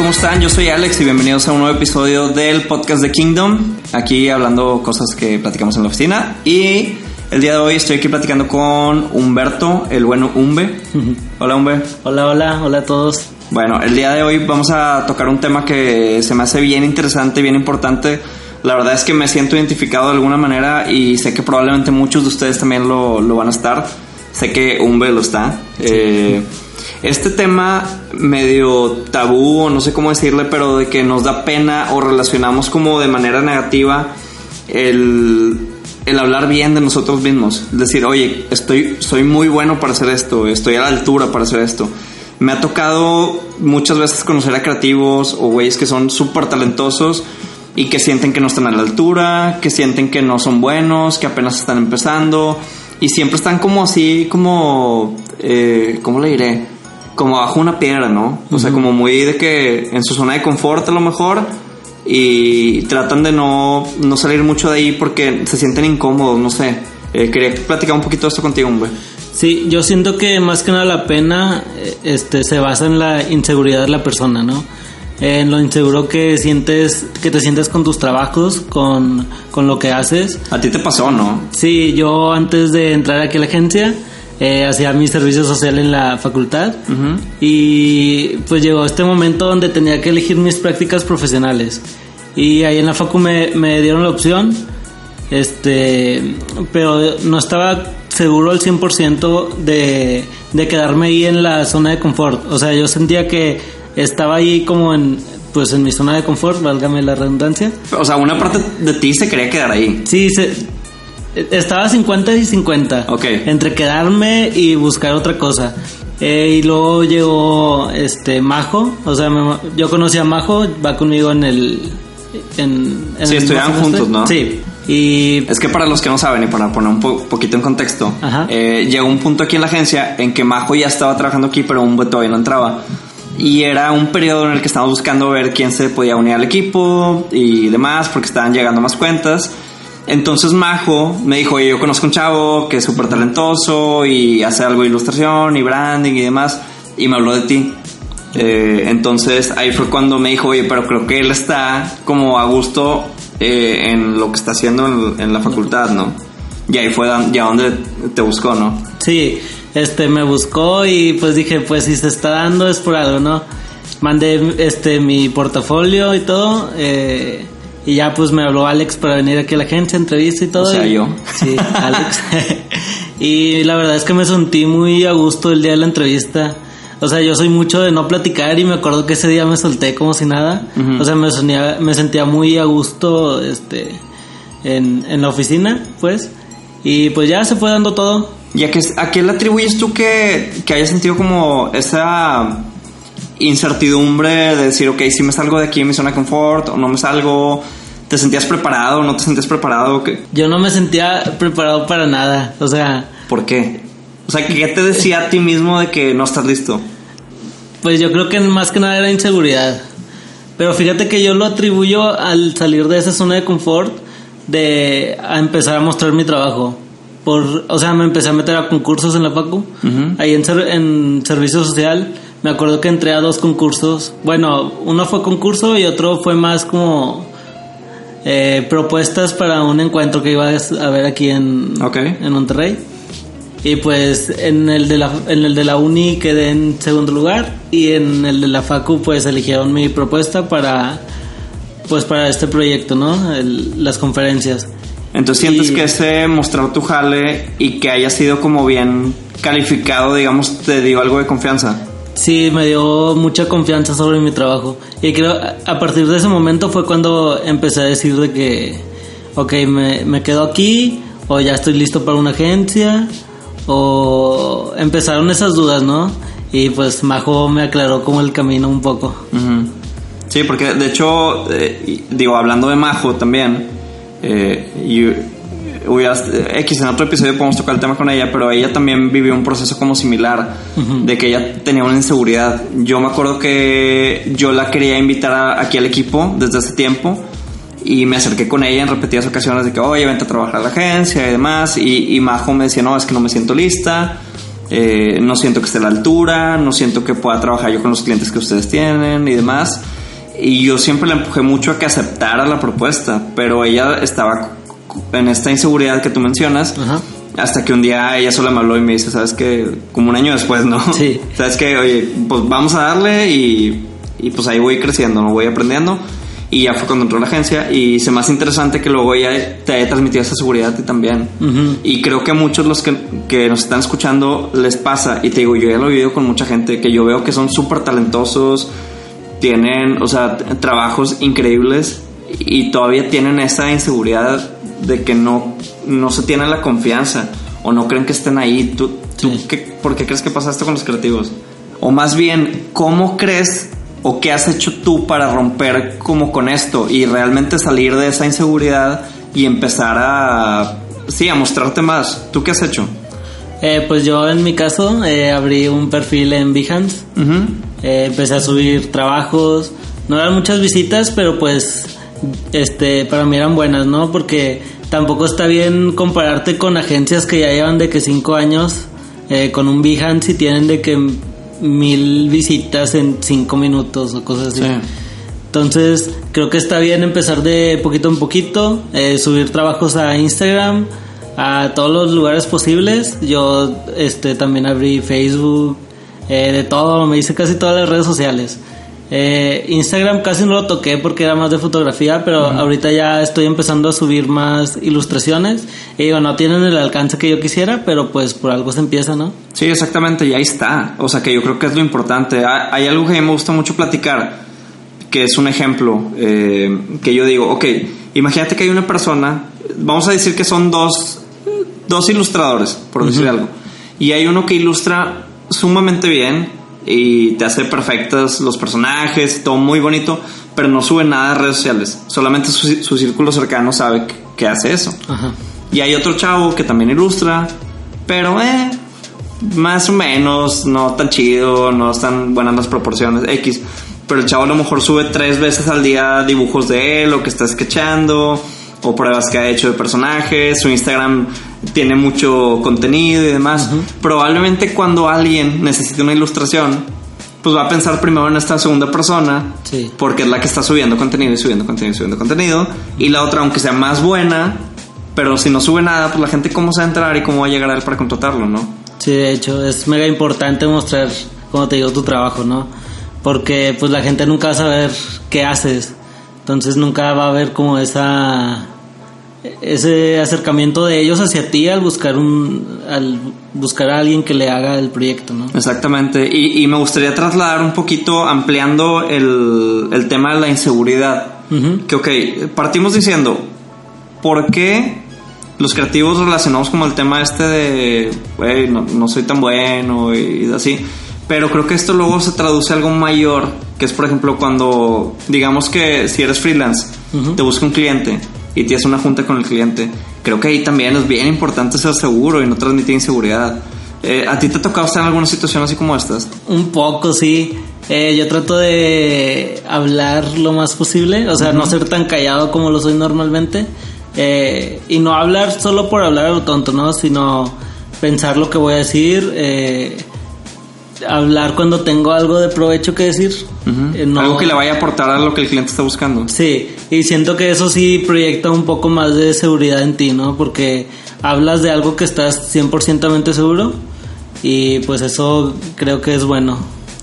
¿cómo están? Yo soy Alex y bienvenidos a un nuevo episodio del podcast de Kingdom. Aquí hablando cosas que platicamos en la oficina. Y el día de hoy estoy aquí platicando con Humberto, el bueno Umbe. Hola Umbe. Hola, hola, hola a todos. Bueno, el día de hoy vamos a tocar un tema que se me hace bien interesante, bien importante. La verdad es que me siento identificado de alguna manera y sé que probablemente muchos de ustedes también lo, lo van a estar. Sé que Umbe lo está. Eh, este tema medio tabú, o no sé cómo decirle, pero de que nos da pena o relacionamos como de manera negativa el, el hablar bien de nosotros mismos. Decir, oye, estoy, soy muy bueno para hacer esto, estoy a la altura para hacer esto. Me ha tocado muchas veces conocer a creativos o güeyes que son súper talentosos y que sienten que no están a la altura, que sienten que no son buenos, que apenas están empezando y siempre están como así, como, eh, ¿cómo le diré? Como bajo una piedra, ¿no? O sea, como muy de que en su zona de confort a lo mejor y tratan de no, no salir mucho de ahí porque se sienten incómodos, no sé. Eh, quería platicar un poquito de esto contigo, hombre. Sí, yo siento que más que nada la pena eh, este, se basa en la inseguridad de la persona, ¿no? En lo inseguro que sientes, que te sientes con tus trabajos, con, con lo que haces. A ti te pasó, ¿no? Sí, yo antes de entrar aquí a la agencia eh, hacía mi servicio social en la facultad. Y pues llegó este momento donde tenía que elegir mis prácticas profesionales. Y ahí en la facu me, me dieron la opción este pero no estaba seguro al 100% de, de quedarme ahí en la zona de confort. O sea yo sentía que estaba ahí como en pues en mi zona de confort válgame la redundancia. O sea, una parte de ti se quería quedar ahí. Sí, se, estaba 50 y 50. Ok. Entre quedarme y buscar otra cosa. Eh, y luego llegó este Majo, o sea, me- yo conocí a Majo, va conmigo en el... En, en Sí, el estudiaban juntos, ¿no? Sí. Y Es que para los que no saben y para poner un po- poquito en contexto, eh, llegó un punto aquí en la agencia en que Majo ya estaba trabajando aquí, pero un todavía no entraba. Y era un periodo en el que estábamos buscando ver quién se podía unir al equipo y demás, porque estaban llegando más cuentas. Entonces Majo me dijo, oye, yo conozco un chavo que es súper talentoso y hace algo de ilustración y branding y demás, y me habló de ti. Eh, entonces ahí fue cuando me dijo, oye, pero creo que él está como a gusto eh, en lo que está haciendo en, la facultad, ¿no? Y ahí fue ya donde te buscó, ¿no? sí, este me buscó y pues dije, pues si se está dando es por algo, ¿no? Mandé este mi portafolio y todo. eh, y ya pues me habló Alex para venir aquí a la agencia, entrevista y todo. O sea, y- yo. Sí, Alex. y la verdad es que me sentí muy a gusto el día de la entrevista. O sea, yo soy mucho de no platicar y me acuerdo que ese día me solté como si nada. O sea, me, sonía- me sentía muy a gusto este, en, en la oficina, pues. Y pues ya se fue dando todo. ¿Y a qué, a qué le atribuyes tú que, que hayas sentido como esa incertidumbre de decir, ok, si me salgo de aquí en mi zona de confort o no me salgo? ¿Te sentías preparado o no te sentías preparado? ¿Qué- Yo no me sentía preparado para nada. O sea, ¿Por qué? O sea, ¿qué te decía a ti mismo de que no estás listo? Pues yo creo que más que nada era inseguridad. Pero fíjate que yo lo atribuyo al salir de esa zona de confort de a empezar a mostrar mi trabajo. Por, o sea, me empecé a meter a concursos en la Facu. Ujú. Ahí en, en servicio social me acuerdo que entré a dos concursos. Bueno, uno fue concurso y otro fue más como eh, propuestas para un encuentro que iba a haber aquí en, Monterrey. Y pues en el de la en el de la uni quedé en segundo lugar y en el de la facu pues eligieron mi propuesta para pues para este proyecto, ¿no? El- las conferencias. Entonces sientes Y- que ese mostrar tu jale y que haya sido como bien calificado, digamos, te dio algo de confianza. Sí, me dio mucha confianza sobre mi trabajo. Y creo a- partir de ese momento fue cuando empecé a decir de que, ok, me, me quedo aquí, o ya estoy listo para una agencia, o empezaron esas dudas, ¿no? Y pues Majo me aclaró como el camino un poco. Sí, porque de hecho, eh, digo, hablando de Majo también, eh, y hubieras- eh, X en otro episodio podemos tocar el tema con ella, pero ella también vivió un proceso como similar, de que ella tenía una inseguridad. Yo me acuerdo que yo la quería invitar a- aquí al equipo desde hace tiempo. Y me acerqué con ella en repetidas ocasiones de que, oye, vente a trabajar a la agencia y demás. Y, y Majo me decía, no, es que no me siento lista. eh, no siento que esté a la altura, no siento que pueda trabajar yo con los clientes que ustedes tienen y demás. Y yo siempre la empujé mucho a que aceptara la propuesta, pero ella estaba en esta inseguridad que tú mencionas. Hasta que un día ella sola me habló y me dice, ¿sabes qué? Como un año después, ¿no? Sí. ¿Sabes qué? Oye, pues vamos a darle y, y pues ahí voy creciendo, ¿no? Voy aprendiendo. Y ya fue cuando entró la agencia y se me hace interesante que luego ella te haya transmitido esa seguridad a ti también. Y creo que a muchos los que, que, nos están escuchando les pasa. Y te digo, yo ya lo he vivido con mucha gente que yo veo que son súper talentosos, tienen, o sea, trabajos increíbles y todavía tienen esa inseguridad de que no, no se tiene la confianza o no creen que estén ahí. ¿Tú, tú qué, por qué crees que pasa esto con los creativos? O más bien, ¿cómo crees o qué has hecho tú para romper como con esto y realmente salir de esa inseguridad y empezar a, sí, a mostrarte más? ¿Tú qué has hecho? Eh, pues yo en mi caso eh, abrí un perfil en Behance, eh, empecé a subir trabajos, no eran muchas visitas, pero pues este para mí eran buenas, ¿no? Porque tampoco está bien compararte con agencias que ya llevan de que cinco años eh, con un Behance y tienen de que mil visitas en cinco minutos o cosas así. Entonces, creo que está bien empezar de poquito en poquito, eh, subir trabajos a Instagram, a todos los lugares posibles. Yo este también abrí Facebook, eh, de todo, me hice casi todas las redes sociales. Eh, Instagram casi no lo toqué porque era más de fotografía, pero ahorita ya estoy empezando a subir más ilustraciones. Y digo, no tienen el alcance que yo quisiera, pero pues por algo se empieza, ¿no? Sí, exactamente, y ahí está. O sea que yo creo que es lo importante. Hay algo que a mí me gusta mucho platicar, que es un ejemplo, eh, que yo digo, ok, imagínate que hay una persona, vamos a decir que son dos, dos ilustradores, por decir algo, y hay uno que ilustra sumamente bien, y te hace perfectos los personajes, todo muy bonito, pero no sube nada a redes sociales. Solamente su, su círculo cercano sabe que, que hace eso. Ajá. Y hay otro chavo que también ilustra, pero eh, más o menos, no tan chido, no están buenas las proporciones, X. Pero el chavo a lo mejor sube tres veces al día dibujos de él o que está sketchando o pruebas que ha hecho de personajes, su Instagram tiene mucho contenido y demás. Probablemente cuando alguien necesite una ilustración, pues va a pensar primero en esta segunda persona, Sí. porque es la que está subiendo contenido y subiendo contenido y subiendo contenido. Y la otra, aunque sea más buena, pero si no sube nada, pues la gente cómo se va a entrar y cómo va a llegar a él para contratarlo, ¿no? Sí, de hecho, es mega importante mostrar, como te digo, tu trabajo, ¿no? Porque pues la gente nunca va a saber qué haces. Entonces nunca va a haber como esa ese acercamiento de ellos hacia ti al buscar un al buscar a alguien que le haga el proyecto, ¿no? Exactamente. Y, y me gustaría trasladar un poquito, ampliando el, el tema de la inseguridad. Que, ok, partimos diciendo, ¿por qué los creativos relacionamos como el tema este de, güey, no, no soy tan bueno y así? Pero creo que esto luego se traduce a algo mayor, que es, por ejemplo, cuando, digamos que si eres freelance, Ujú. te busca un cliente y tienes una junta con el cliente, creo que ahí también es bien importante ser seguro y no transmitir inseguridad. Eh, ¿A ti te ha tocado estar en alguna situación así como estas? Un poco, sí. Eh, yo trato de hablar lo más posible, o sea, no ser tan callado como lo soy normalmente. Eh, y no hablar solo por hablar a lo tonto, ¿no? Sino pensar lo que voy a decir, eh, hablar cuando tengo algo de provecho que decir. Eh, no- Algo que le vaya a aportar a lo que el cliente está buscando. Sí, y siento que eso sí proyecta un poco más de seguridad en ti, ¿no? Porque hablas de algo que estás 100% seguro y pues eso creo que es bueno.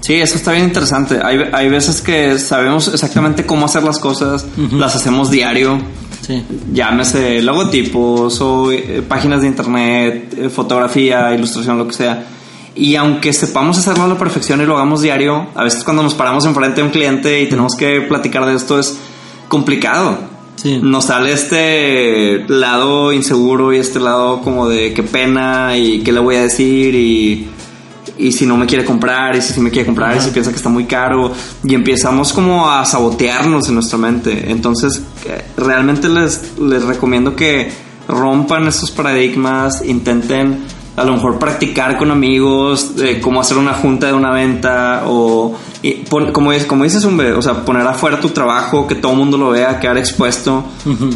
Sí, eso está bien interesante. Hay, hay veces que sabemos exactamente cómo hacer las cosas, las hacemos diario, Sí. llámese logotipos o eh, páginas de internet, eh, fotografía, ilustración, lo que sea. Y aunque sepamos hacerlo a la perfección y lo hagamos diario, a veces cuando nos paramos enfrente de un cliente y tenemos que platicar de esto es complicado. Sí. Nos sale este lado inseguro y este lado como de qué pena y qué le voy a decir y, y si no me quiere comprar y si sí me quiere comprar y si piensa que está muy caro y empezamos como a sabotearnos en nuestra mente. Entonces eh, realmente les, les recomiendo que rompan estos paradigmas, intenten a lo mejor practicar con amigos de cómo hacer una junta de una venta o y pon- como, es, como dices Umbe, o sea, poner afuera tu trabajo, que todo el mundo lo vea, quedar expuesto.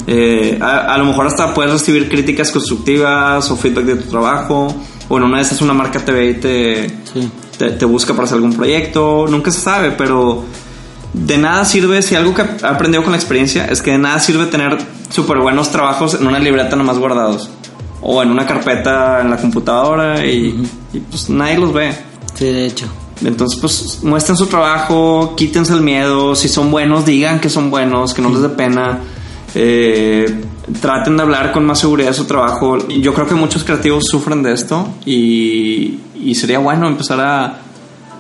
Eh, a, a lo mejor hasta puedes recibir críticas constructivas o feedback de tu trabajo O en una de esas una marca te ve y te, Sí. te, te busca para hacer algún proyecto. Nunca se sabe, pero de nada sirve, si algo que he aprendido con la experiencia es que de nada sirve tener súper buenos trabajos en una libreta nomás guardados. O en una carpeta en la computadora y, y, pues nadie los ve. Sí, de hecho. Entonces, pues muestren su trabajo, quítense el miedo. Si son buenos, digan que son buenos, que no les dé pena. Eh, traten de hablar con más seguridad de su trabajo. Yo creo que muchos creativos sufren de esto y, y sería bueno empezar a,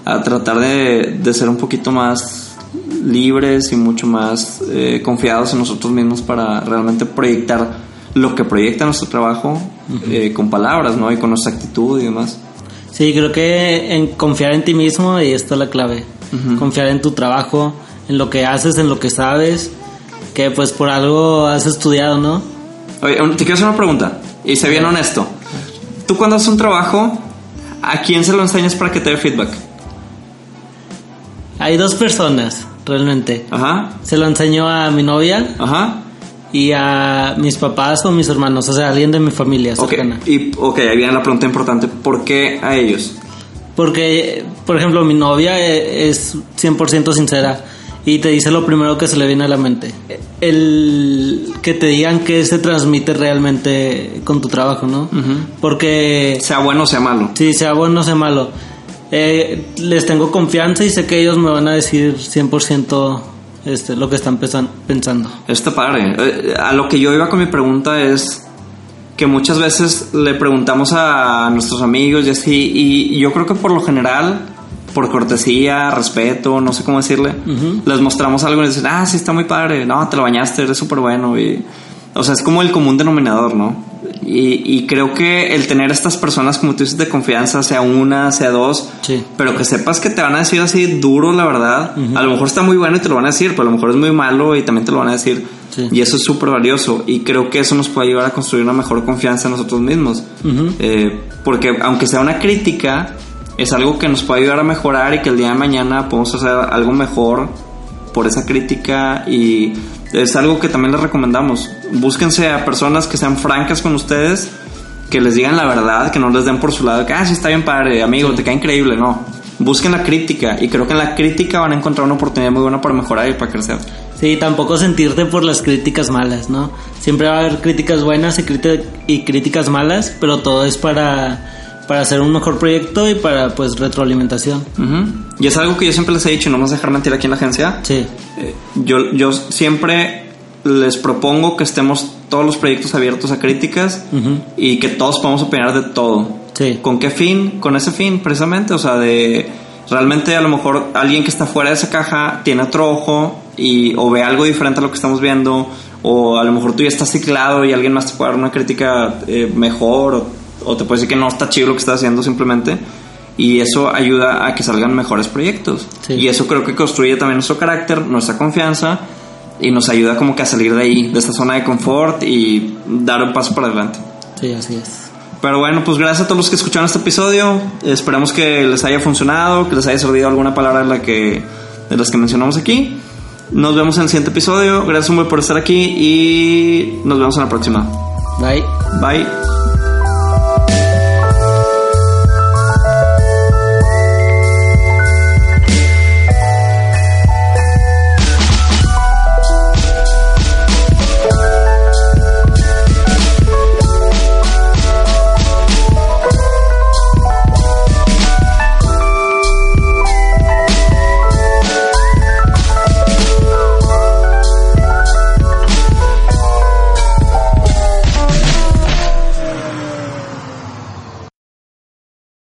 a tratar de, de ser un poquito más libres y mucho más eh, confiados en nosotros mismos para realmente proyectar lo que proyecta nuestro trabajo eh, con palabras, ¿no? Y con nuestra actitud y demás. Sí, creo que en confiar en ti mismo ahí está la clave. Confiar en tu trabajo, en lo que haces, en lo que sabes, que pues por algo has estudiado, ¿no? Oye, te quiero hacer una pregunta y sé bien honesto. Tú cuando haces un trabajo, ¿a quién se lo enseñas para que te dé feedback? Hay dos personas, realmente. Ajá, Se lo enseño a mi novia ajá. Y a mis papás o mis hermanos, o sea, alguien de mi familia cercana. y, ok, ahí viene la pregunta importante. ¿Por qué a ellos? Porque, por ejemplo, mi novia e- es 100% sincera y te dice lo primero que se le viene a la mente. El que te digan que se transmite realmente con tu trabajo, ¿no? Porque Sea bueno o sea malo. si sea bueno o sea malo, eh, les tengo confianza y sé que ellos me van a decir 100% este, lo que están pensando. Está padre. Eh, A lo que yo iba con mi pregunta es que muchas veces le preguntamos a nuestros amigos y así, y yo creo que por lo general, por cortesía, respeto, no sé cómo decirle, les mostramos algo y dicen, ah, sí, está muy padre, no, te lo bañaste, eres súper bueno. Y, o sea, es como el común denominador, ¿no? Y, y creo que el tener estas personas, como tú dices, de confianza, sea una, sea dos, Sí. pero que sepas que te van a decir así duro, la verdad. A lo mejor está muy bueno y te lo van a decir, pero a lo mejor es muy malo y también te lo van a decir. Sí. Y eso es súper valioso. Y creo que eso nos puede ayudar a construir una mejor confianza en nosotros mismos. Ujú. Eh, porque aunque sea una crítica, es algo que nos puede ayudar a mejorar y que el día de mañana podemos hacer algo mejor por esa crítica y es algo que también les recomendamos. Búsquense a personas que sean francas con ustedes, que les digan la verdad, que no les den por su lado, que, ah, sí está bien padre, amigo, te cae increíble, no. Busquen la crítica y creo que en la crítica van a encontrar una oportunidad muy buena para mejorar y para crecer. Sí, tampoco sentirte por las críticas malas, ¿no? Siempre va a haber críticas buenas y críticas malas, pero todo es para, para hacer un mejor proyecto y para, pues, retroalimentación. Ujú. Y es algo que yo siempre les he dicho y no a dejar mentir aquí en la agencia. Sí, Eh, yo, yo siempre les propongo que estemos todos los proyectos abiertos a críticas y que todos podamos opinar de todo. sí, ¿Con qué fin? Con ese fin, precisamente. O sea, de realmente a lo mejor alguien que está fuera de esa caja tiene otro ojo y o ve algo diferente a lo que estamos viendo o a lo mejor tú ya estás ciclado y alguien más te puede dar una crítica eh, mejor o, o te puede decir que no está chido lo que estás haciendo simplemente y eso ayuda a que salgan mejores proyectos Sí. y eso creo que construye también nuestro carácter, nuestra confianza y nos ayuda como que a salir de ahí, de esta zona de confort y dar un paso para adelante. sí, así es. Pero bueno, pues gracias a todos los que escucharon este episodio. Esperamos que les haya funcionado, que les haya servido alguna palabra de, la que, de las que mencionamos aquí. Nos vemos en el siguiente episodio. Gracias buen por estar aquí y nos vemos en la próxima. Bye. Bye.